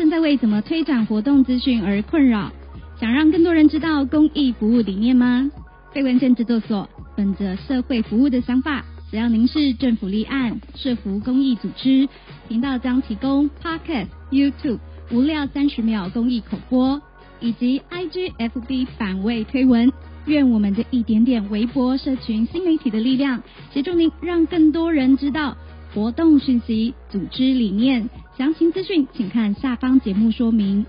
正在为怎么推展活动资讯而困扰，想让更多人知道公益服务理念吗？非文件制作所本着社会服务的想法，只要您是政府立案、社服公益组织，频道将提供 Podcast、YouTube 无料三十秒公益口播，以及 IG、FB 反位推文。愿我们这一点点微博社群新媒体的力量，协助您让更多人知道活动讯息、组织理念。详情资讯，请看下方节目说明。